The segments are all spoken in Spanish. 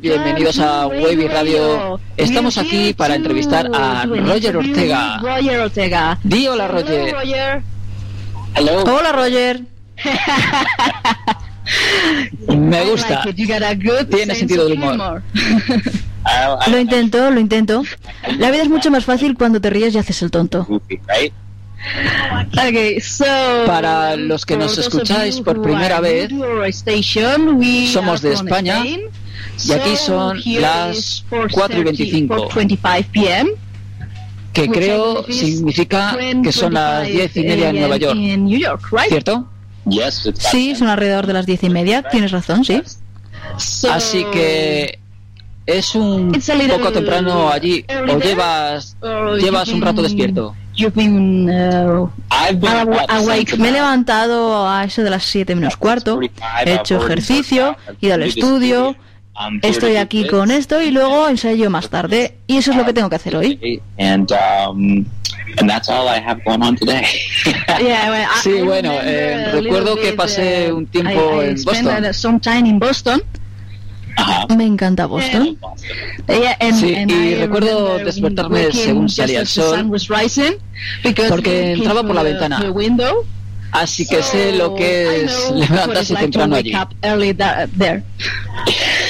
bienvenidos a Wavy Radio. Estamos aquí para entrevistar a Roger Ortega. Roger Ortega. Di hola, Roger. Roger. Hello. Hola, Roger. Me gusta. Tiene sentido del humor. Lo intento, lo intento. La vida es mucho más fácil cuando te ríes y haces el tonto. Okay, so Para los que nos escucháis por primera vez, somos de España, Spain. Y aquí So son las is 4 y 25. 4:25 p.m. que creo significa que son las 10 y media en 10:25 Nueva York? ¿cierto? Sí, son alrededor de las diez y media. Tienes razón, sí. Así que es un poco temprano allí. ¿O llevas, llevas un rato despierto? You've been uh, awa- awake. Me he levantado a eso de las 7 menos cuarto. He hecho ejercicio, he ido al estudio. Estoy aquí con esto y luego ensayo más tarde. Y eso es lo que tengo que hacer hoy. And and that's all I have going on today. Yeah, well, I- Sí, I bueno, eh, recuerdo que bit, pasé uh, un tiempo I- I en Boston. uh, some time in Boston. uh-huh. Me encanta Boston. Yeah, and, Sí, and y I recuerdo despertarme según salía el sol, sun was rising, because porque entraba came por la ventana. Así que sé lo que es levantarse temprano allí.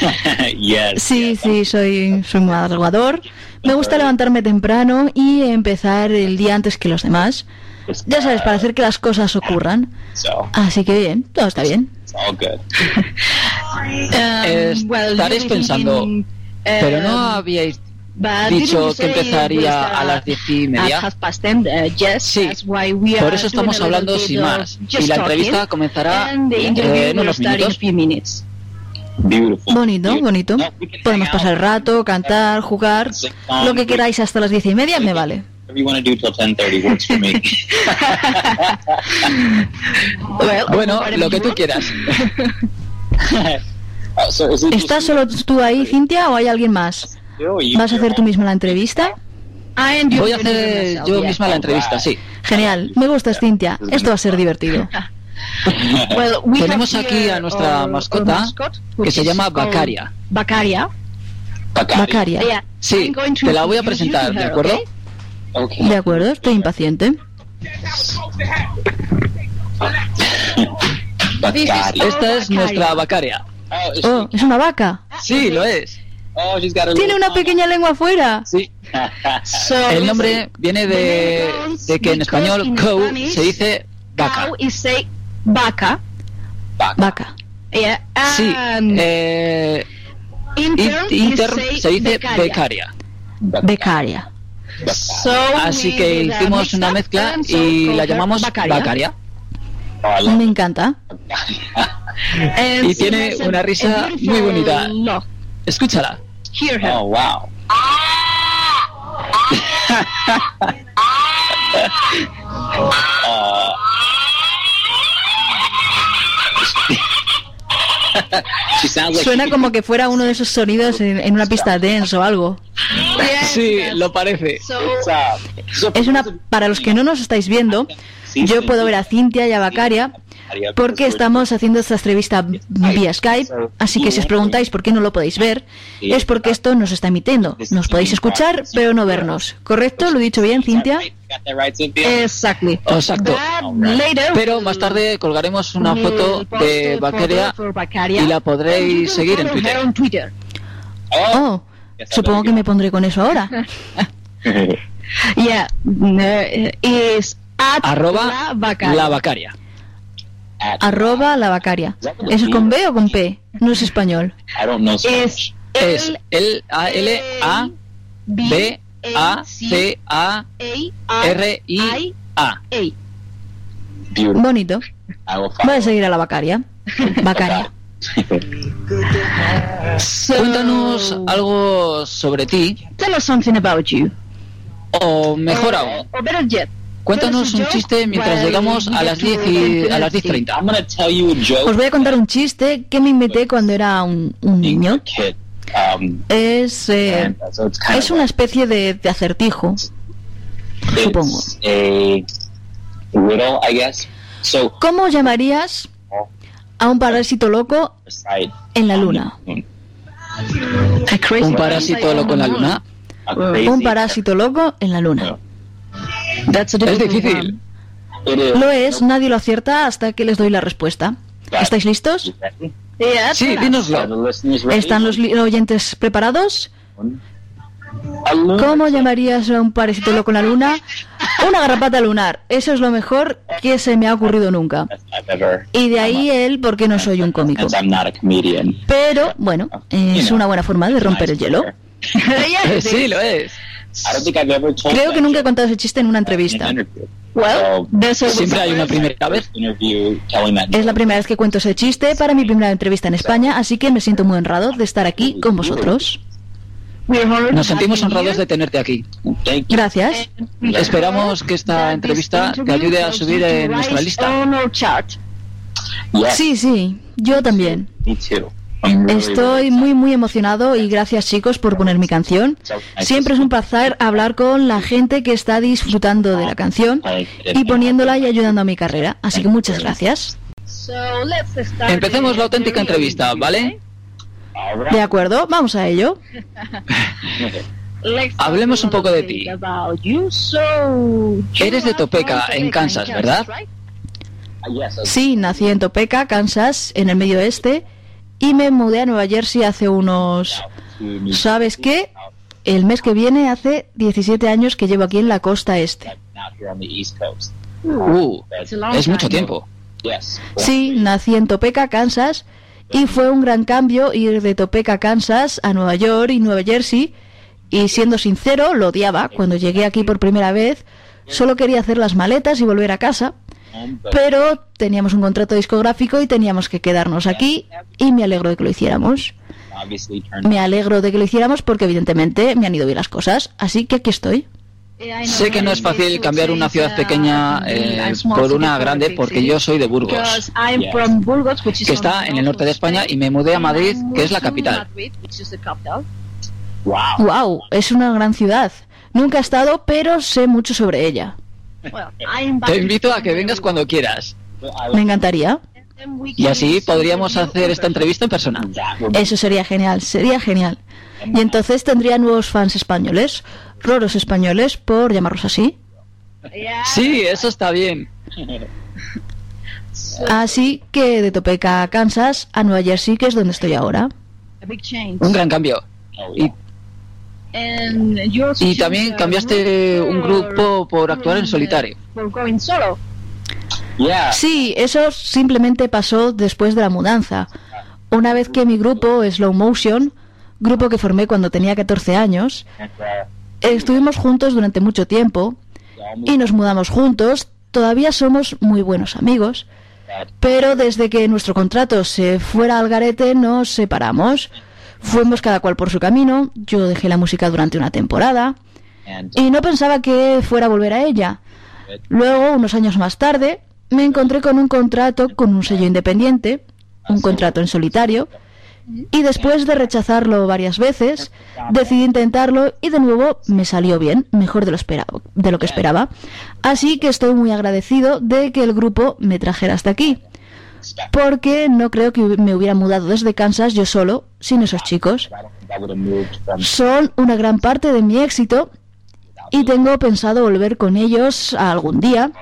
Sí, sí, soy, soy madrugador. Me gusta levantarme temprano y empezar el día antes que los demás. Ya sabes, para hacer que las cosas ocurran. Así que bien, todo está bien. it's all good. Um, well, Estaréis pensando, thinking, Pero no habíais But dicho que say empezaría a las diez y media. Uh, yes, Sí, that's why we por are eso estamos hablando sin más. Y la talking, entrevista comenzará and the eh, interview en unos minutos. Bonito, bonito. Podemos pasar el rato, cantar, jugar. Lo que queráis hasta las diez y media me vale. Whatever you want to do till 10:30 works for me. Well, Bueno, lo que you tú want. quieras. ¿Estás solo tú ahí, Cintia, o hay alguien más? ¿Vas a hacer tú misma la entrevista? Voy a hacer myself, yo misma la entrevista, sí. Genial, me gustas, Cintia. Esto va a ser divertido. Well, we Tenemos aquí a nuestra our- mascota, our mascot, que se llama Bacaria. Bacaria. Bacaria. Yeah. Sí, te la voy a presentar, ¿de acuerdo? okay? Okay. De acuerdo, estoy impaciente. Bacardi. Esta es nuestra Bacaria. Oh, Oh, she- es una vaca. Sí, lo es. oh, she's got a Tiene una pequeña lengua afuera. Sí. So, El nombre viene de, de que en español cow se dice vaca. cow is say vaca. Vaca. Yeah. Sí, eh, intern, intern se dice becaria. becaria. Becaria. So Así que hicimos una mezcla y la llamamos Bacaria. Bacaria. I love Me encanta. Y tiene una risa muy bonita. laugh. Escúchala. Hear her. Oh, wow. Uh, she sounds like Suena como que fuera uno de esos sonidos en, en una pista dance o algo. Sí, lo parece. Es una, para los que no nos estáis viendo, yo puedo ver a Cintia y a Bacaria porque estamos haciendo esta entrevista vía Skype, así que si os preguntáis por qué no lo podéis ver, es porque esto nos está emitiendo. Nos podéis escuchar, pero no vernos. ¿Correcto? ¿Lo he dicho bien, Cintia? Exacto. Later Pero más tarde colgaremos una foto de Bacaria y la podréis seguir en Twitter. Oh, supongo que me pondré con eso ahora. Yeah, uh, is at Arroba la Bacaria. la Bacaria. Arroba la Bacaria. ¿Eso es con B o con P? No es español. Es Es L A L A B A C A R I A. Beautiful. Bonito. Voy a seguir a la Bacaria. Bacaria. Cuéntanos algo sobre ti, Tell us something about you. o mejor aún, Or better yet, cuéntanos un chiste mientras llegamos a las 10 y a las 10.30. I'm gonna tell you a joke. Os voy a contar un chiste que me inventé cuando era un, niño. Um, Es, eh, es una especie de, de acertijo, supongo. ¿Cómo llamarías a un parásito loco en la luna? Un parásito loco en la luna. Un parásito loco en la luna. Es difícil. Lo es, nadie lo acierta hasta que les doy la respuesta. ¿Estáis listos? Sí, dínoslo. ¿Están los oyentes preparados? ¿Cómo llamarías a un parásito loco en la luna? Una garrapata lunar. Eso es lo mejor que se me ha ocurrido nunca. Y de ahí el por qué no soy un cómico. I'm not a comedian. Pero, bueno, es una buena forma de romper el hielo. Sí, lo es. Creo que nunca he contado ese chiste en una entrevista. in an interview. Well, there's always Siempre hay una primera vez. Es la primera vez que cuento ese chiste para mi primera entrevista en España, así que me siento muy honrado de estar aquí con vosotros. we're honored Nos to have sentimos you honrados here. de tenerte aquí. Thank you. Gracias. Esperamos que esta entrevista te ayude a subir en nuestra lista. Sí, sí, yo también. Estoy muy muy emocionado y gracias chicos por poner mi canción. Siempre es un placer hablar con la gente que está disfrutando de la canción y poniéndola y ayudando a mi carrera. Así que muchas gracias. Empecemos la auténtica entrevista, ¿vale? De acuerdo, vamos a ello. Hablemos un poco de ti. Eres de Topeka, en Kansas, ¿verdad? Sí, nací en Topeka, Kansas, en el medio oeste, y me mudé a Nueva Jersey hace unos... ¿Sabes qué? El mes que viene hace 17 años que llevo aquí en la costa este. Uh, es mucho tiempo. Sí, nací en Topeka, Kansas, y fue un gran cambio ir de Topeka, Kansas, a Nueva York y Nueva Jersey, y siendo sincero, lo odiaba. Cuando llegué aquí por primera vez, solo quería hacer las maletas y volver a casa, pero teníamos un contrato discográfico y teníamos que quedarnos aquí, y me alegro de que lo hiciéramos. Me alegro de que lo hiciéramos porque evidentemente me han ido bien las cosas, así que aquí estoy. Know Sé que no es fácil cambiar to una ciudad change, pequeña eh, a small por city una grande big porque yo soy de Burgos, Because I'm Yes. from Burgos, which is que está the en el norte de north of España Spain. y me mudé a Madrid, que es la capital. Madrid, which is the capital. Wow. ¡Wow! Es una gran ciudad. Nunca he estado, pero sé mucho sobre ella. Well, I invite Te you invito to a que vengas cuando quieras. Me encantaría. And then we Y así podríamos hacer esta entrevista en persona. That would Eso sería genial, sería genial. Y entonces tendría nuevos fans españoles, roros españoles, por llamarlos así. Sí, eso está bien. Así que de Topeka a Kansas a Nueva Jersey, que es donde estoy ahora. A big change. Un gran cambio. Y, y también a cambiaste un grupo por actuar en solitario. uh, For going solo. Yeah. Sí, eso simplemente pasó después de la mudanza. Una vez que mi grupo, Slow Motion, grupo que formé cuando tenía 14 años, uh, estuvimos juntos durante mucho tiempo y nos mudamos juntos. Todavía somos muy buenos amigos, pero desde que nuestro contrato se fuera al garete nos separamos. Fuimos cada cual por su camino, yo dejé la música durante una temporada y no pensaba que fuera a volver a ella. Luego, unos años más tarde, me encontré con un contrato con un sello independiente, un contrato en solitario, y después de rechazarlo varias veces, decidí intentarlo y de nuevo me salió bien, mejor de lo, esperado, de lo que esperaba. Así que estoy muy agradecido de que el grupo me trajera hasta aquí, porque no creo que me hubiera mudado desde Kansas yo solo, sin esos chicos. I don't think I would have moved from Son una gran parte de mi éxito y tengo pensado volver con ellos algún día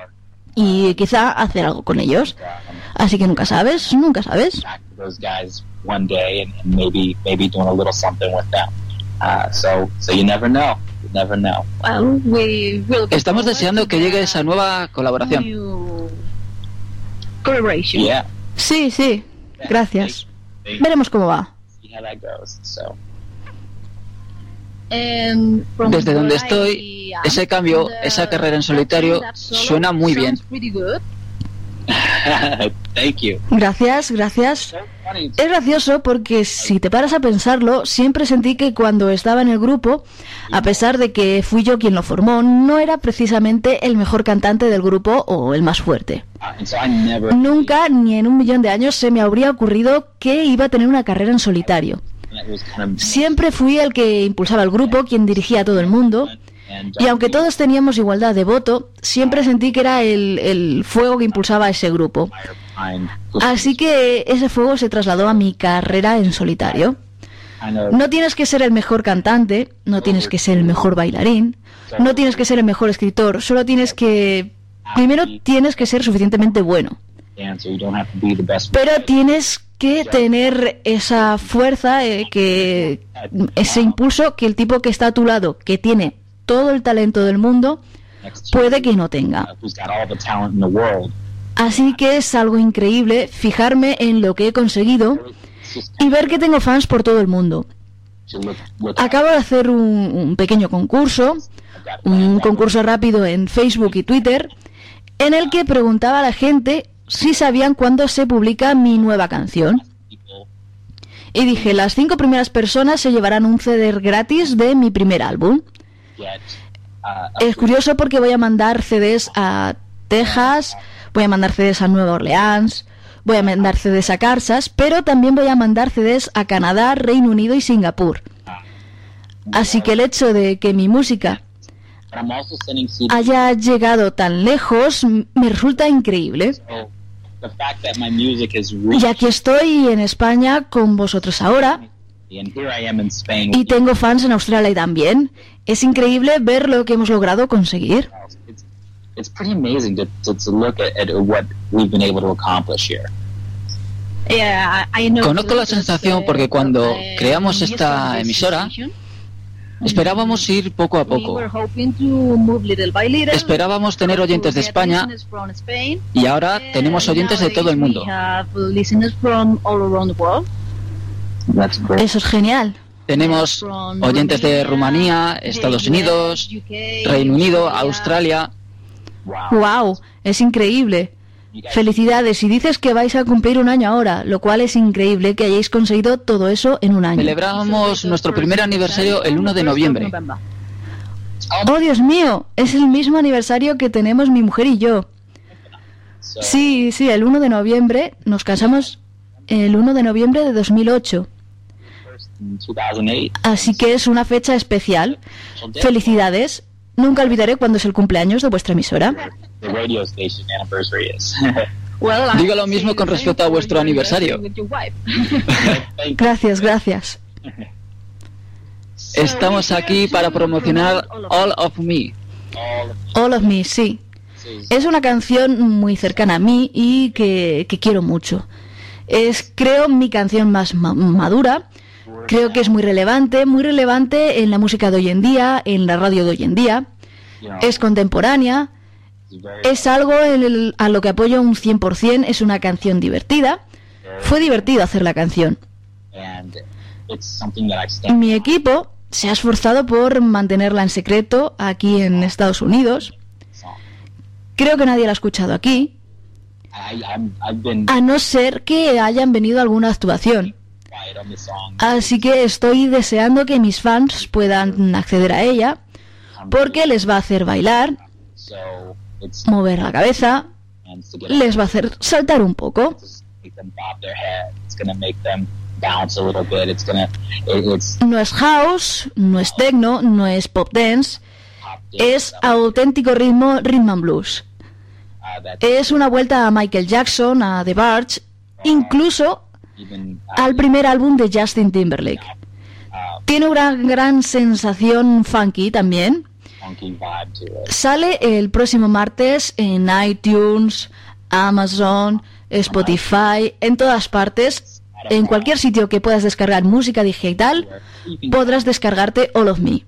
y quizá hacer algo con ellos. Así que nunca sabes, nunca sabes. back to those guys one day and, and maybe maybe doing a little something with them. So so you never know. You never know. Well, we will Estamos deseando que llegue esa nueva colaboración. New collaboration. Yeah. Sí, sí, gracias. Veremos cómo va. From Desde donde estoy, ese am, cambio, esa carrera en solitario, suena muy bien. thank you. Gracias, gracias. Es gracioso porque si te paras a pensarlo, siempre sentí que cuando estaba en el grupo, a pesar de que fui yo quien lo formó, no era precisamente el mejor cantante del grupo o el más fuerte. Nunca, ni en un millón de años, se me habría ocurrido que iba a tener una carrera en solitario. Siempre fui el que impulsaba el grupo, quien dirigía a todo el mundo, y aunque todos teníamos igualdad de voto, siempre sentí que era el, el fuego que impulsaba a ese grupo. Así que ese fuego se trasladó a mi carrera en solitario. No tienes que ser el mejor cantante, no tienes que ser el mejor bailarín, no tienes que ser el mejor escritor, solo tienes que... Primero tienes que ser suficientemente bueno. Pero tienes que tener esa fuerza, eh, que ese impulso que el tipo que está a tu lado, que tiene todo el talento del mundo, puede que no tenga. Así que es algo increíble fijarme en lo que he conseguido y ver que tengo fans por todo el mundo. Acabo de hacer un, pequeño concurso, un concurso rápido en Facebook y Twitter, en el que preguntaba a la gente si sabían cuándo se publica mi nueva canción. Y dije, las cinco primeras personas se llevarán un CD gratis de mi primer álbum. Es curioso porque voy a mandar CDs a Texas, voy a mandar CDs a Nueva Orleans, voy a mandar CDs a Kansas, pero también voy a mandar CDs a Canadá, Reino Unido y Singapur. Así que el hecho de que mi música haya llegado tan lejos me resulta increíble. Y aquí estoy en España con vosotros ahora. Y tengo fans en Australia también. Es increíble ver lo que hemos logrado conseguir. Conozco la sensación porque cuando creamos esta emisora esperábamos ir poco a poco. Esperábamos tener oyentes de España y ahora tenemos oyentes de todo el mundo. Eso es genial. Tenemos oyentes de Rumanía, Estados Unidos, Reino Unido, Australia. Wow, es increíble. Felicidades y dices que vais a cumplir un año ahora, lo cual es increíble que hayáis conseguido todo eso en un año. Celebramos nuestro primer aniversario el 1 de noviembre. Oh, Dios mío, es el mismo aniversario que tenemos mi mujer y yo. Sí, sí, el 1 de noviembre nos casamos el 1 de noviembre de 2008. Así que es una fecha especial. Felicidades. Nunca olvidaré cuándo es el cumpleaños de vuestra emisora. Digo lo mismo con respecto a vuestro aniversario. gracias, gracias. Estamos aquí para promocionar All of Me. All of Me, sí. Es una canción muy cercana a mí y que, quiero mucho. Es, creo, mi canción más madura. Creo que es muy relevante, muy relevante en la música de hoy en día, en la radio de hoy en día. Es contemporánea, es algo a lo que apoyo un 100%, es una canción divertida. Fue divertido hacer la canción. Mi equipo se ha esforzado por mantenerla en secreto aquí en Estados Unidos. Creo que nadie la ha escuchado aquí. A no ser que hayan venido a alguna actuación. Así que estoy deseando que mis fans puedan acceder a ella porque les va a hacer bailar mover la cabeza, les va a hacer saltar un poco. No es house, no es techno, no es pop dance, es auténtico ritmo rhythm and blues. Es una vuelta a Michael Jackson, a The Barge, incluso al primer álbum de Justin Timberlake. Tiene una gran sensación funky también. Sale el próximo martes en iTunes, Amazon, Spotify, en todas partes. En cualquier sitio que puedas descargar música digital, podrás descargarte All of Me.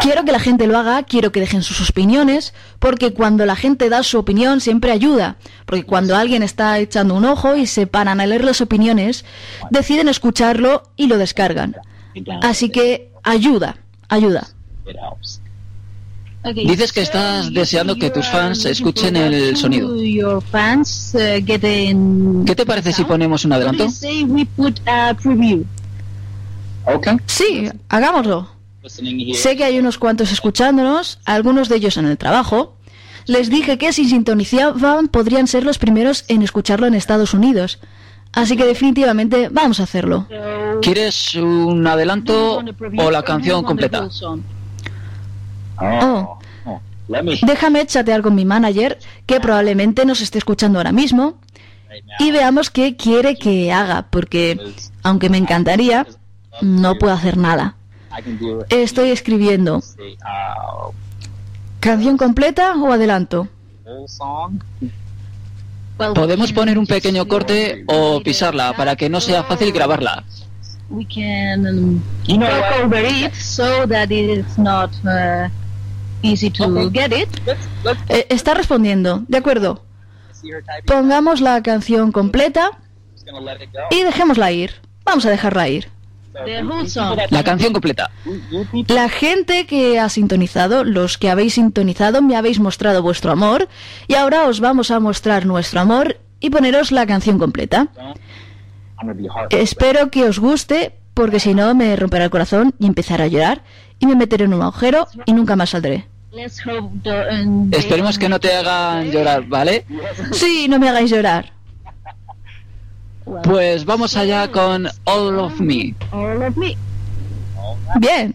Quiero que la gente lo haga, quiero que dejen sus opiniones, porque cuando la gente da su opinión siempre ayuda, porque cuando alguien está echando un ojo y se paran a leer las opiniones, deciden escucharlo y lo descargan. Así que ayuda, ayuda. Dices que estás deseando que tus fans escuchen el sonido. Uh, ¿Qué te parece si ponemos un adelanto? Sí, hagámoslo. Sé que hay unos cuantos escuchándonos, algunos de ellos en el trabajo. Les dije que si sintonizaban podrían ser los primeros en escucharlo en Estados Unidos. Así que definitivamente vamos a hacerlo. ¿Quieres un adelanto o la canción completa? Oh. oh, oh. Déjame chatear con mi manager, que probablemente nos esté escuchando ahora mismo, y veamos qué quiere que haga, porque aunque me encantaría, no puedo hacer nada. Estoy escribiendo. ¿Canción completa o adelanto? Podemos poner un pequeño corte o pisarla para que no sea fácil grabarla. Eh, está respondiendo, de acuerdo. Pongamos la canción completa y dejémosla ir. Vamos a dejarla ir. La canción completa. La gente que ha sintonizado, los que habéis sintonizado, me habéis mostrado vuestro amor y ahora os vamos a mostrar nuestro amor y poneros la canción completa. Espero que os guste porque si no me romperá el corazón y empezaré a llorar y me meteré en un agujero y nunca más saldré. Esperemos que no te hagan llorar, ¿vale? Sí, no me hagáis llorar. Pues vamos allá con All of Me. All of Me. Bien.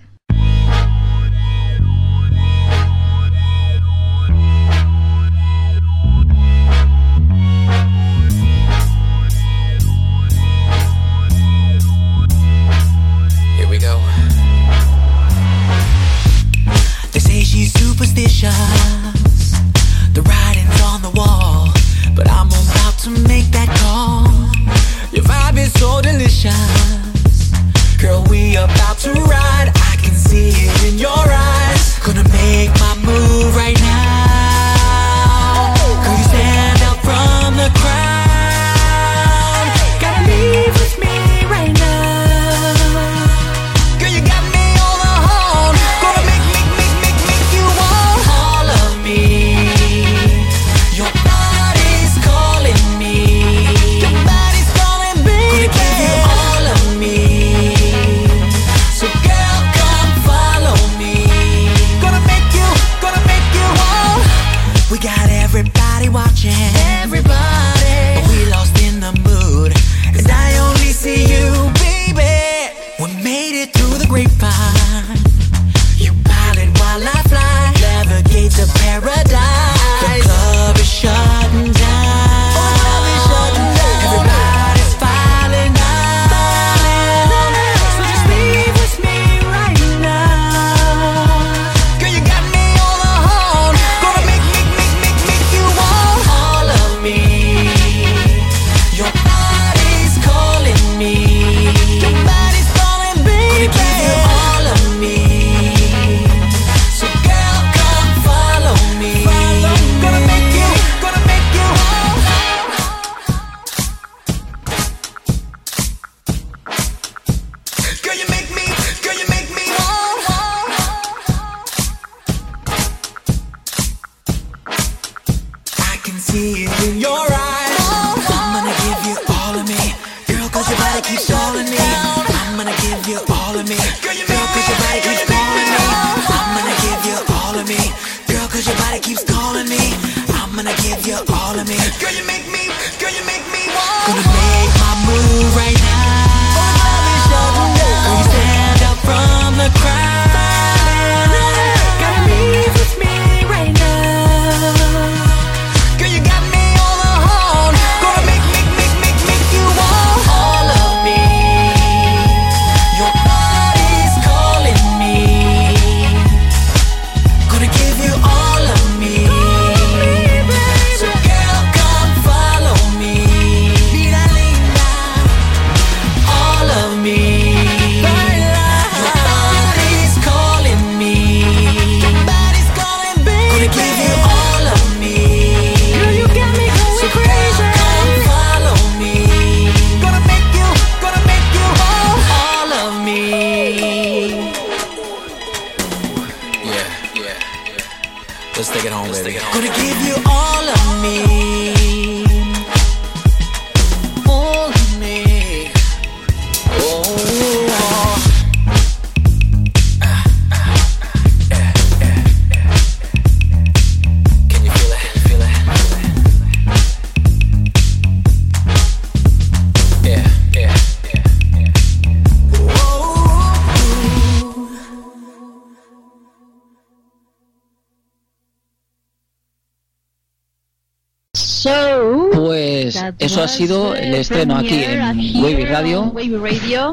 Eso ha sido el estreno aquí en Wavy Radio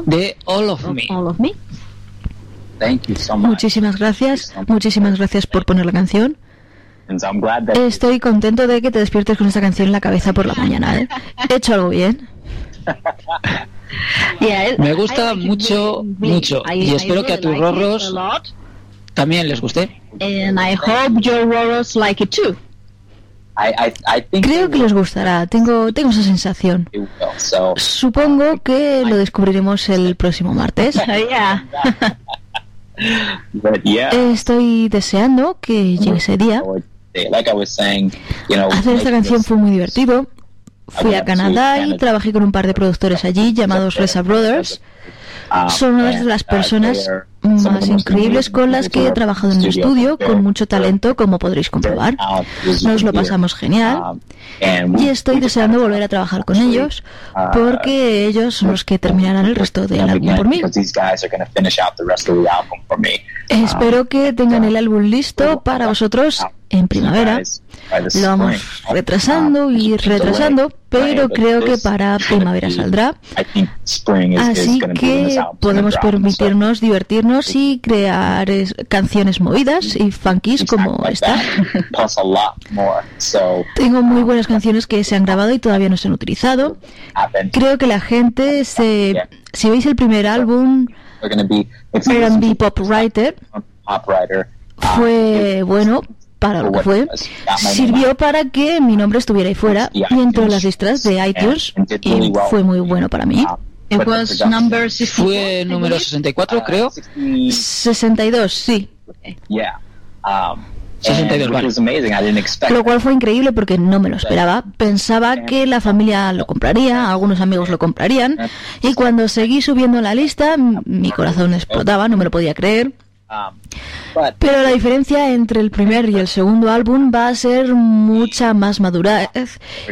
de All of Me. All of Me. Thank you so much. Muchísimas gracias, muchísimas gracias por poner la canción. Estoy contento de que te despiertes con esta canción en la cabeza por la mañana, ¿eh? He hecho algo bien. Me gusta mucho, mucho. Y espero que a tus rorros- También les guste. And I hope your rorros like it too. I, I, I think Creo que les gustará, tengo, tengo esa sensación. So Supongo que lo descubriremos el próximo martes. yeah. Estoy deseando que llegue ese día. Like I was saying, you know, Hacer esta canción fue muy divertido. Fui a Canadá y trabajé con un par de productores allí llamados Reza Brothers. um, Son una de las uh, personas más most increíbles con las que he trabajado en el studio. estudio, con mucho talento, como podréis comprobar. talent is Nos lo pasamos genial. And we- Y estoy deseando volver a trabajar con ellos, uh, porque ellos son los que terminarán el resto del álbum por mí. Espero que tengan el álbum listo para vosotros en primavera. Lo vamos retrasando y retrasando, pero creo que para primavera saldrá. Así que podemos permitirnos divertirnos y crear es- canciones movidas y funkies como esta. Tengo muy buenas canciones que se han grabado y todavía no se han utilizado. Creo que la gente se... Si veis el primer álbum, R&B Pop Writer, fue bueno para lo que fue. Sirvió para que mi nombre estuviera ahí fuera y entró en las listas de iTunes y fue muy bueno para mí. It was number 64. Fue número 64, creo. 62, sí. Yeah. Um, 62, and, vale. Lo cual fue increíble porque no me lo esperaba. Pensaba que la familia lo compraría, algunos amigos lo comprarían. Y cuando seguí subiendo la lista, mi corazón explotaba, no me lo podía creer. Um, but Pero la diferencia entre el primer y el segundo álbum va a ser mucha más madurez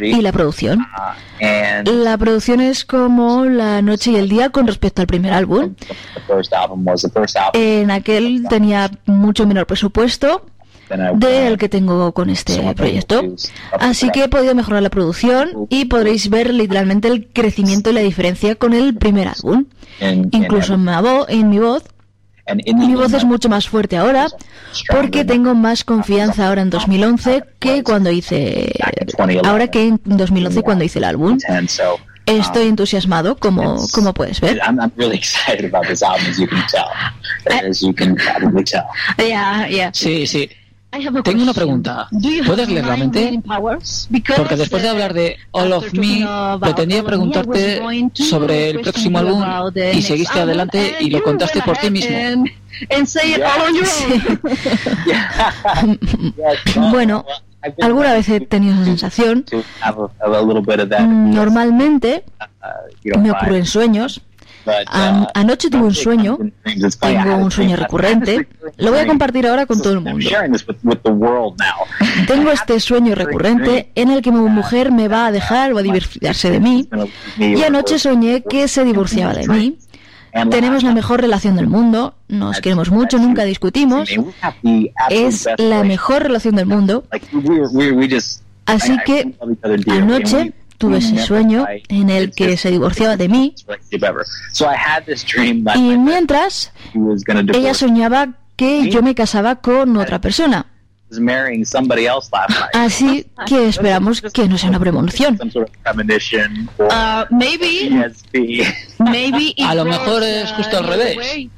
y la producción. uh, and La producción es como la noche y el día con respecto al primer álbum. the first album was the first album En aquel tenía mucho menor presupuesto del que tengo con este proyecto. Así que he podido mejorar la producción y podréis ver literalmente el crecimiento y la diferencia con el primer álbum. in, in Incluso en mi, vo- en mi voz, mi voz es mucho más fuerte ahora porque tengo más confianza ahora en 2011 que cuando hice ahora que en 2011 cuando hice el álbum. Estoy entusiasmado como como puedes ver. I'm, I'm really excited about this album, as you can tell, as you can probably tell. Yeah, yeah. Sí, sí. I have a Tengo una question. pregunta. ¿Puedes leer la mente? Porque después de uh, hablar de All of Me, pretendía preguntarte sobre el próximo álbum y seguiste adelante y lo contaste por ti mismo. Bueno, alguna vez he tenido esa sensación. Mm, Normalmente uh, know, me ocurre en sueños. An- anoche tuve un sueño, tengo un sueño recurrente. Lo voy a compartir ahora con todo el I'm mundo. sharing this with, with the world now. Tengo este sueño recurrente en el que mi mujer me va a dejar o a divorciarse de mí. Y anoche soñé que se divorciaba de mí. Tenemos la mejor relación del mundo, nos queremos mucho, nunca discutimos. Es la mejor relación del mundo. Así que anoche tuve ese sueño en el que se divorciaba de mí. y mientras ella soñaba que yo me casaba con otra persona. Así que esperamos que no sea una premonición. Uh, maybe, maybe A lo was, mejor es uh, justo al other revés.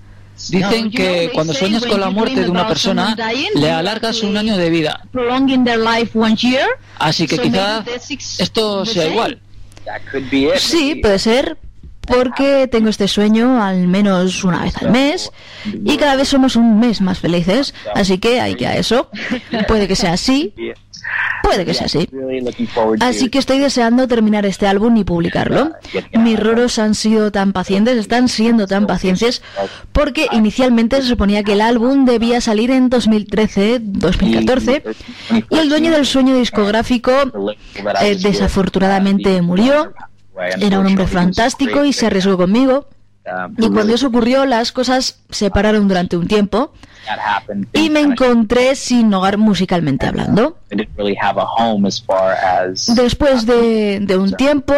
Dicen que they cuando say sueñas when con la you muerte dream de una persona, le you alargas un año de vida. prolonging their life one year. Así que quizá esto sea igual. Sí, puede ser, porque tengo este sueño al menos una vez al mes y cada vez somos un mes más felices, así que hay que a eso. Puede que sea así, puede que sea así. Así que estoy deseando terminar este álbum y publicarlo. Mis roros han sido tan pacientes, están siendo tan pacientes, porque inicialmente se suponía que el álbum debía salir en 2013, 2014, y el dueño del sueño discográfico eh, desafortunadamente murió. Era un hombre fantástico y se arriesgó conmigo. Y cuando eso ocurrió, las cosas se pararon durante un tiempo y me encontré sin hogar musicalmente hablando. Después de, de un tiempo,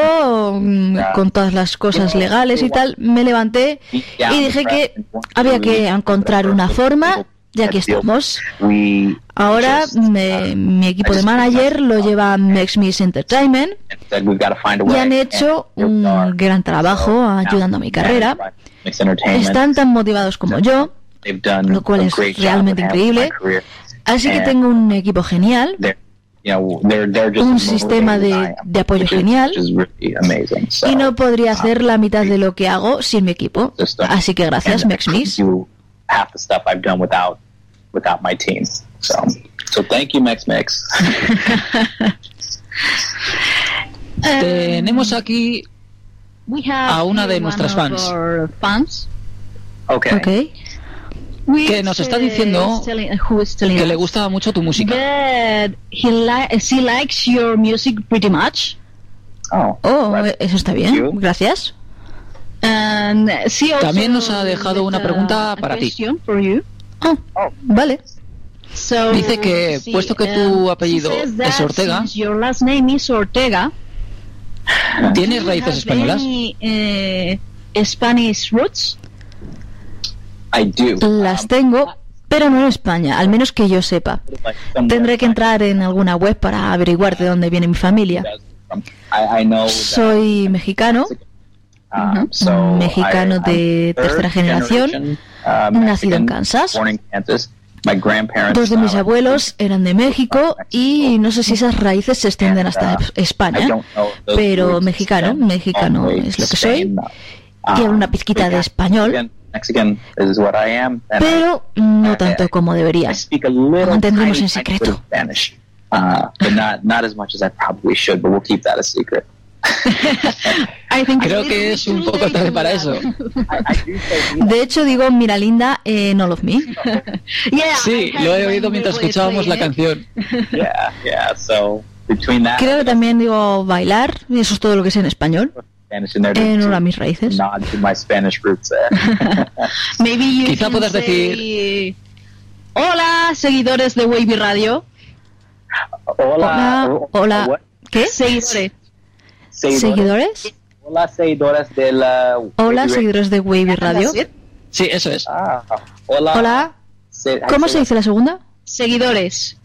mm, con todas las cosas legales y tal, me levanté y dije que había que encontrar una forma y aquí estamos. Ahora me- uh, mi equipo de manager lo lleva Max Miss Entertainment y han hecho un gran trabajo ayudando a mi carrera. Están tan motivados como yo, lo cual es realmente increíble. así que tengo un equipo genial. Un sistema de- apoyo genial. Y no podría uh, hacer la mitad de lo que hago sin mi equipo. uh, Así que gracias, and I Max couldn't Miss. do half the stuff I've done without without my team. So, so thank you, Max Mix. Tenemos aquí We have a una de nuestras one of fans. our fans. okay. Ok. Which, Que nos está diciendo is telling- who is telling que le us gusta mucho tu música. that he li- she likes your music pretty much. Oh, Oh, eso está Thank you. bien. Gracias. And she also También nos ha dejado una pregunta a para ti. You. Oh, vale. So, Dice que, sí, puesto que tu um, apellido es Ortega, since your last name is Ortega. ¿tienes raíces have españolas? any, eh, Spanish roots? I do. Las Um, tengo, pero no en España, al menos que yo sepa. Tendré que entrar en alguna web para averiguar de dónde viene mi familia. Soy mexicano, so Mexicano de tercera third generación, generation, nacido en Kansas. Dos de mis uh, abuelos eran de México y no sé si esas raíces se extienden hasta I España. pero mexicano, mexicano es lo que soy. Spain. Y Um, una pizquita de español. Pero no tanto como debería. Little mantendremos en secreto. Creo que es un poco tarde para eso. De hecho, digo, mira linda, en All of Me. Sí, lo he oído mientras escuchábamos la canción. Creo que también digo bailar, y eso es todo lo que sé en español. En una de mis raíces. Quizá puedas say, Hola, seguidores de Wavy Radio. Hola, hola. what? ¿Qué? Seguidores. Seguidores. ¿Seguidores? Hola, seguidores de la. Hola, seguidores de Wavy Radio. Sí, eso es. Ah, hola. Hola. Se- ¿Cómo se dice la segunda? Seguidores.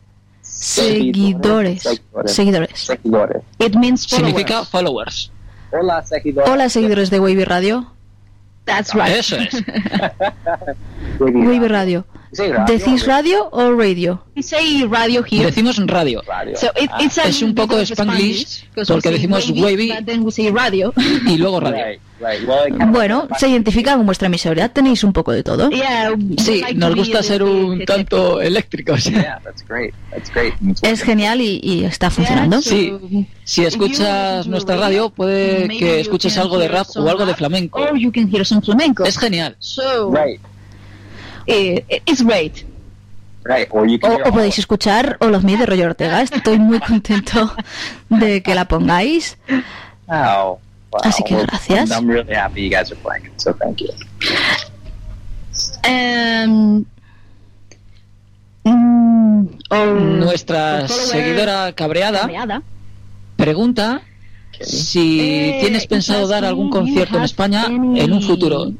Seguidores. Seguidores. Seguidores. Seguidores. It means followers. Significa followers. Hola, seguidores. Hola, seguidores de Wavy Radio. That's right. Eso es. Wavy Radio. ¿Decís radio o radio? Say radio here. Decimos radio. Radio. So it, Ah, it's Es un poco of Spanglish, porque decimos wavy, wavy. but then we say radio. Y luego radio. Right, right. Well, Bueno, se identifica con vuestra emisora. Tenéis un poco de todo. yeah, Sí, like nos gusta ser un tanto eléctricos. Yeah, that's great. That's great. Es genial y, y está funcionando. Yeah, Sí. Si escuchas nuestra radio, puede que escuches algo de rap o algo de flamenco. Or you can hear some flamenco. Es genial. So Right, it's great. right. Or you can O, o podéis escuchar All of Me de Roger Ortega. Estoy muy contento de que la pongáis. Oh, wow. Así que Well, gracias. I'm really happy you guys are playing it, so thank you. Um, mm, Nuestra seguidora cabreada cabreada. pregunta si Eh, tienes pensado it's dar algún concierto en España any- en un futuro.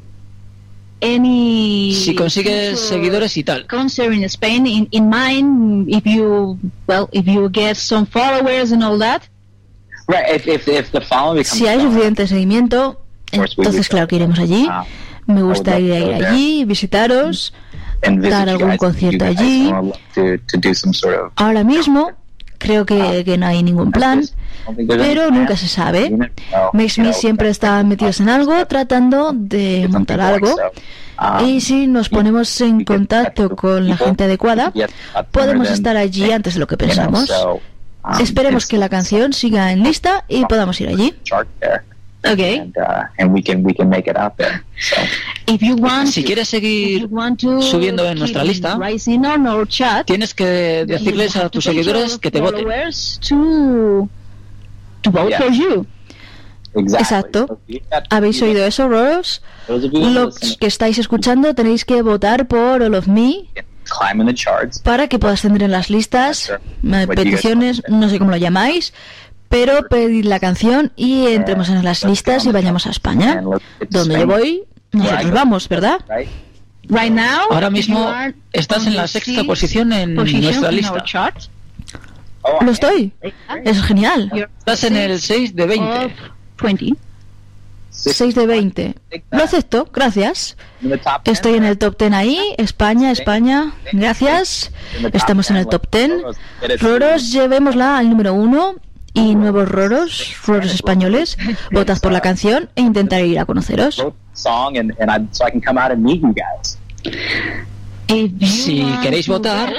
Any Si consigues seguidores y tal. concert in Spain in, in mind if you well if you get some followers and all that Right, if, if, if the following Si hay suficiente seguimiento, entonces claro que iremos allí. Ah, Me gustaría ir allí, visitaros. dar algún concierto allí. Ahora mismo creo que, que no hay ningún plan, Pero nunca se sabe. You Me know, siempre está metidos en algo, tratando de montar algo. um, Y si nos ponemos en contacto con la gente adecuada, podemos estar allí antes de lo que pensamos. um, Esperemos que la canción siga en lista y podamos ir allí. okay and uh, and we can we can make it out there. So if you want Si quieres if you seguir, want to subiendo en nuestra lista, chat tienes que decirles a tus seguidores que te voten. to to vote Yeah. for you Exacto. ¿Habéis oído eso, Roros? Los que estáis escuchando tenéis que votar por All of Me para que puedas tener en las listas eh, peticiones, no sé cómo lo llamáis, pero pedid la canción y entremos en las listas y vayamos a España. Donde yo voy, nosotros vamos, ¿verdad? Right. Now, Ahora mismo estás en la the sexta posición en position nuestra lista. Lo estoy. Es genial. Estás en el 6 de 20. of 20. 6 de 20. Lo acepto, gracias. Estoy en el top 10 ahí. España, España. Gracias. Estamos en el top 10. Roros, llevémosla al número 1. Y nuevos roros, roros españoles. Votad por la canción e intentaré ir a conoceros. song and, and I, so I can come out and meet you guys. If you Si queréis votar,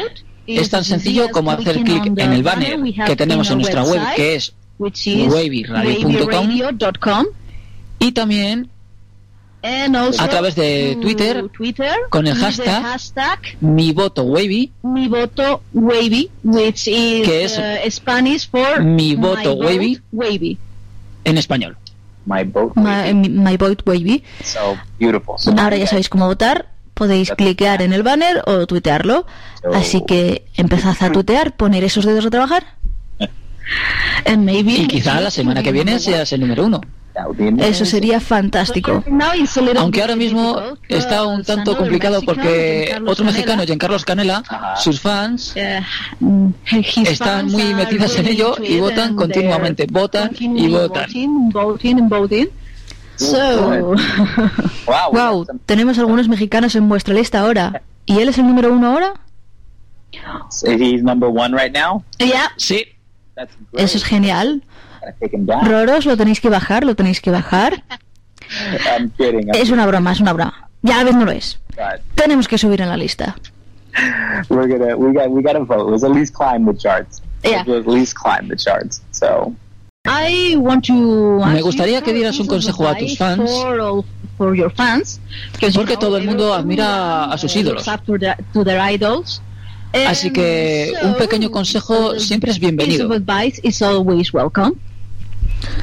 es tan it's sencillo easy como hacer clic on en the el banner banner we have que tenemos en our nuestra web, website, que es which is wavyradio.com. y también A través de Twitter, Twitter con el hashtag hashtag mi voto wavy, mi voto wavy, which is Que es uh, Spanish for mi my voto vote wavy. wavy. en español. My boat. My, my Vote Wavy. So beautiful. So Ahora ya sabéis cómo votar. Podéis clicar en el banner o tuitearlo. Así que empezad a tuitear, poner esos dedos a trabajar. And maybe Y quizá la semana que viene seas el número uno. Eso sería fantástico. Aunque ahora mismo está un tanto complicado porque otro mexicano, Giancarlos Canela, sus fans eh, his están muy metidas en ello y votan continuamente, votan y votan. So, Wow. Wow, tenemos algunos mexicanos en vuestra lista ahora. ¿Y él es el número uno ahora? He's number one right now. yeah, Sí. Eso es genial. Roros, lo tenéis que bajar, lo tenéis que bajar. I'm kidding. I'm Es una broma, es una broma. Ya a vez no lo es. but Tenemos que subir en la lista. we're gonna we got we gotta vote. Let's at least climb the charts. Yeah. Let's at least climb the charts. So I want to. Me gustaría que dieras un consejo a tus fans. For, all- for your fans, because you Porque todo el mundo everyone, admira a sus ídolos. Así que un pequeño consejo siempre es piece bienvenido. of advice is always welcome.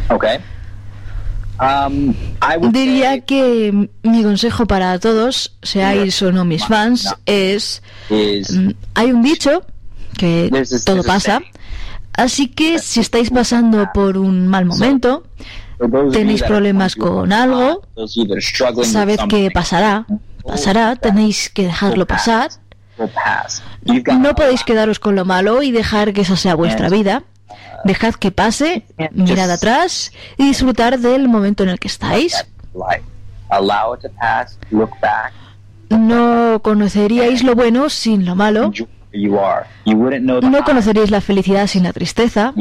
okay. Um, I would Diría say que mi consejo para todos, seáis o no mis fans, es... is mm, Hay un dicho que todo pasa. saying. Así que si estáis pasando por un mal momento, tenéis problemas con algo, sabed que pasará, pasará, tenéis que dejarlo pasar. No podéis quedaros con lo malo y dejar que esa sea vuestra vida. Dejad que pase, mirad atrás y disfrutar del momento en el que estáis. No conoceríais lo bueno sin lo malo. No high. conoceríais la felicidad sin la tristeza.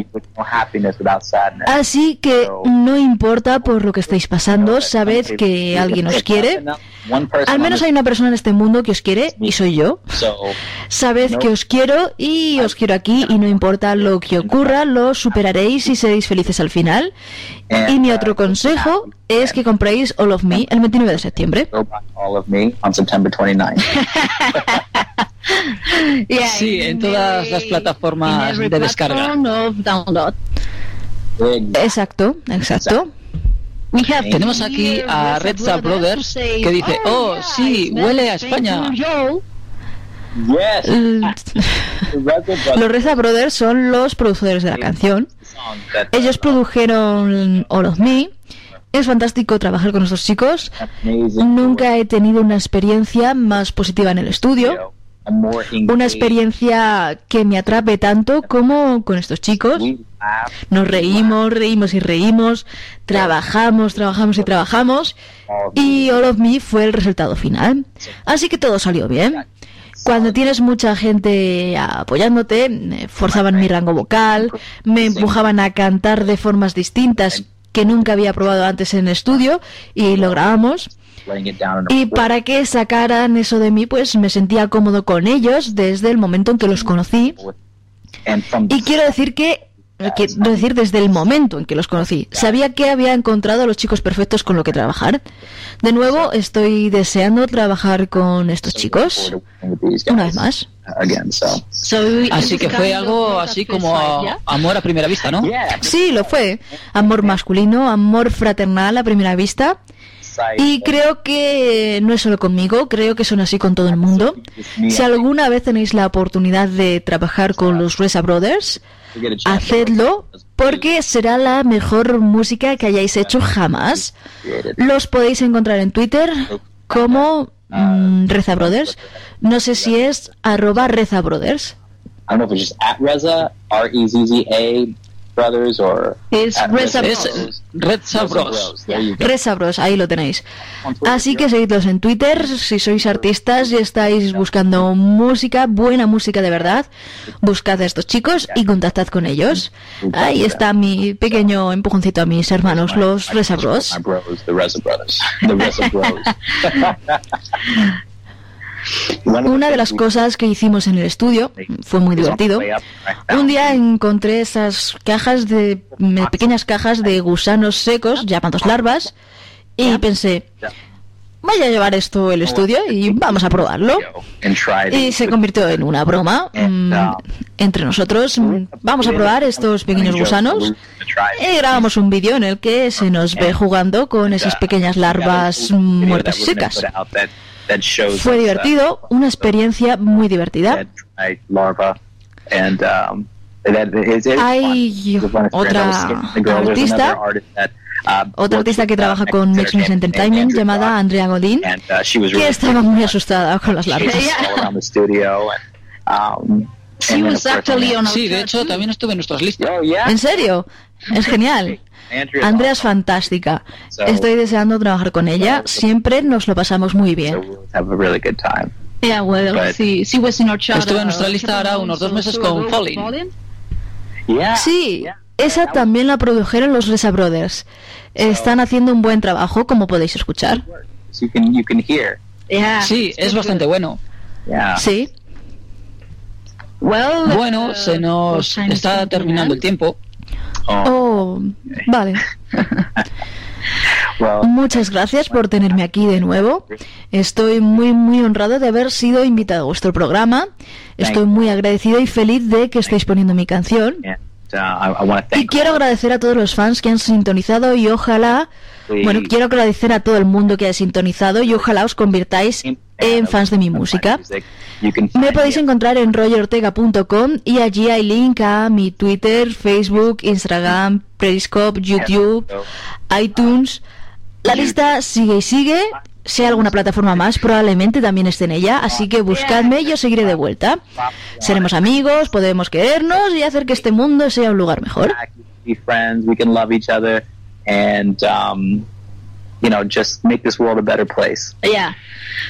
Así que no importa por lo que estéis pasando, sabed que alguien os quiere. Al menos hay una persona en este mundo que os quiere y soy yo. Sabed que os quiero y os quiero aquí y no importa lo que ocurra, lo superaréis y seréis felices al final. Y mi otro consejo es que compréis All of Me el 29 de septiembre. go buy all of me on September 29th. Yeah, Sí, en todas las plataformas de descarga. of download. Exacto, exacto. We have Tenemos aquí a Red Star Brothers que dice, "Oh, sí, yeah, huele a España." Yes. Los Reza Brothers son los productores de la canción. Ellos produjeron All of Me. Es fantástico trabajar con estos chicos. Nunca he tenido una experiencia más positiva en el estudio. Una experiencia que me atrape tanto como con estos chicos. Nos reímos, reímos y reímos. Trabajamos, trabajamos y trabajamos. Y All of Me fue el resultado final. Así que todo salió bien. Cuando tienes mucha gente apoyándote, forzaban mi rango vocal, me empujaban a cantar de formas distintas que nunca había probado antes en estudio y lo grabamos. Y para que sacaran eso de mí, pues me sentía cómodo con ellos desde el momento en que los conocí. Y quiero decir que quiero decir desde el momento en que los conocí. Sabía que había encontrado a los chicos perfectos con lo que trabajar. De nuevo, estoy deseando trabajar con estos chicos. Una vez más. Así que fue algo así first como amor a primera vista, ¿no? Sí, lo fue. Amor masculino, amor fraternal a primera vista. Y creo que no es solo conmigo, creo que son así con todo el mundo. Si alguna vez tenéis la oportunidad de trabajar con los Reza Brothers, hacedlo porque será la mejor música que hayáis hecho jamás. Los podéis encontrar en Twitter como mm, Reza Brothers. No sé si es arroba Reza Brothers. I don't know if it's just at Reza, R E Z Z A Brothers, or Es Bros. Red Reza Sabros. There you go. Reza Bros, ahí lo tenéis. Así que seguidlos en Twitter, si sois artistas y estáis buscando música, buena música de verdad, buscad a estos chicos y contactad con ellos. Ahí está mi pequeño empujoncito a mis hermanos, los Reza Bros. Una de las we- cosas que hicimos en el estudio fue muy divertido. Un día encontré esas cajas de me- pequeñas cajas de gusanos secos llamados larvas y pensé, voy a llevar esto al estudio y vamos a probarlo. Y se convirtió en una broma mm, entre nosotros. mm, Vamos a probar estos pequeños gusanos. Y grabamos un vídeo en el que se nos ve jugando con esas pequeñas larvas mm, muertas y secas. Fue divertido, una experiencia muy divertida. Hay otra artista, otra artista que trabaja con Mixmix Entertainment llamada Andrea Godin, que estaba muy asustada con las larvas. Our Sí, de hecho también estuve en nuestras listas. Oh. ¿En serio? Es genial. Andrea es fantástica. Estoy deseando trabajar con ella. Siempre nos lo pasamos muy bien. we'll have a really good time. Yeah, well, sí, she was in our chat. Estuve en nuestra lista ahora unos dos meses con Falling. Yeah. Sí, esa también la produjeron los Reza Brothers. Están haciendo un buen trabajo, como podéis escuchar. So you can you can hear. Yeah. Sí, es bastante bueno. Yeah. Sí, Well, Bueno, se nos está terminando el tiempo. Oh, vale. Well, Muchas gracias por tenerme aquí de nuevo. Estoy muy, muy honrado de haber sido invitado a vuestro programa. Estoy muy agradecido y feliz de que estéis poniendo mi canción. Y quiero agradecer a todos los fans que han sintonizado y ojalá, bueno, quiero agradecer a todo el mundo que ha sintonizado y ojalá os convirtáis en fans de mi música. Me podéis encontrar en royortega.com y allí hay link a mi Twitter, Facebook, Instagram, Periscope, YouTube, iTunes. La lista sigue y sigue. Si hay alguna plataforma más, probablemente también esté en ella. Así que buscadme y yo seguiré de vuelta. Seremos amigos, podemos querernos y hacer que este mundo sea un lugar mejor. You know, just make this world a better place. Yeah.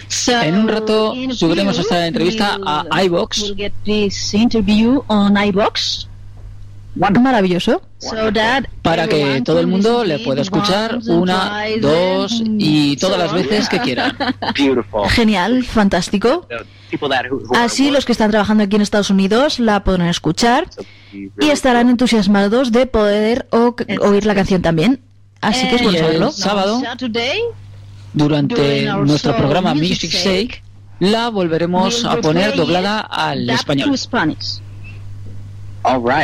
So, En un rato in a subiremos esta entrevista a iVoox. We'll get this interview on iBox. Maravilloso. So that Para que everyone todo el can mundo listen le to pueda it escuchar una, dos y todas las veces que. Beautiful. Genial, fantástico. Así los que están trabajando aquí en Estados Unidos la podrán escuchar y estarán entusiasmados de poder o- oír la canción también. Así que es bueno saberlo. sábado, durante nuestro programa Music Sake, la volveremos a poner doblada al español.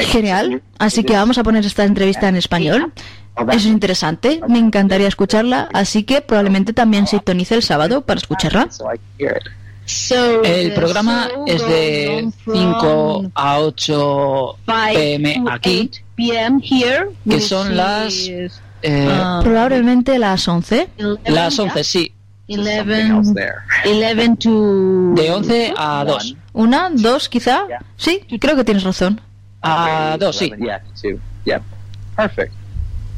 Genial. Así que vamos a poner esta entrevista en español. Eso es interesante. Me encantaría escucharla. Así que probablemente también sintonice el sábado para escucharla. El the programa es de goes on from 5 a 8 5 pm to aquí, 8 p.m. here, que son las, eh, Probablemente las 11. 11, las 11, sí, Something else 11, there. 11 to de 11 a 2. ¿Una? ¿Dos quizá? Sí, creo que tienes razón. A 2, sí. Yeah. Perfect.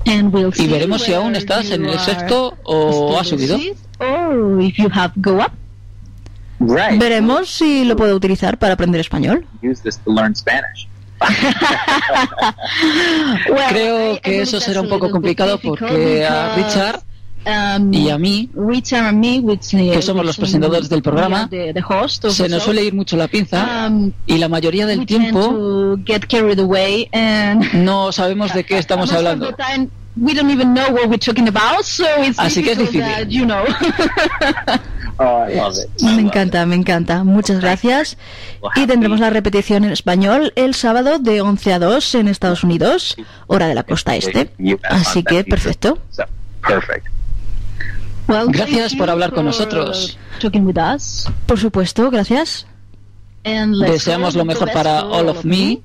and we'll Y see veremos si aún estás en el sexto o ha still subido. if you have go up. Right. Veremos si lo puedo utilizar para aprender español. Use this to learn Spanish. Well, Creo que eso será un poco complicado porque a Richard um, y a mí, Richard and me, which, uh, que somos los presentadores del programa, the, the host se nos suele ir mucho la pinza um, y la mayoría del tiempo get away and no sabemos de qué estamos hablando. the time we don't even know what we're talking about, so it's Así que es difícil. that, you know. Oh, Me encanta, me encanta. Muchas gracias. Y tendremos la repetición en español el sábado de 11 a 2 en Estados Unidos, hora de la costa este. Así que perfecto. Gracias por hablar con nosotros. Talking with us. Por supuesto, gracias. Deseamos lo mejor para All of Me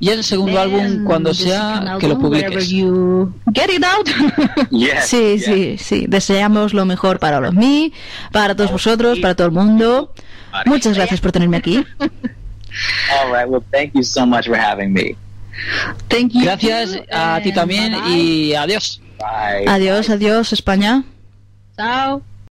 y el segundo álbum And cuando sea que lo publiques. you get it out. Yes. Sí, yes. sí, sí. Deseamos lo mejor para los mí, para todos vosotros, para todo el mundo. Muchas gracias por tenerme aquí. All right. Well, thank you so much for having me. Thank you. Gracias too, a ti también y adiós. Bye. Adiós, adiós, España. Chao.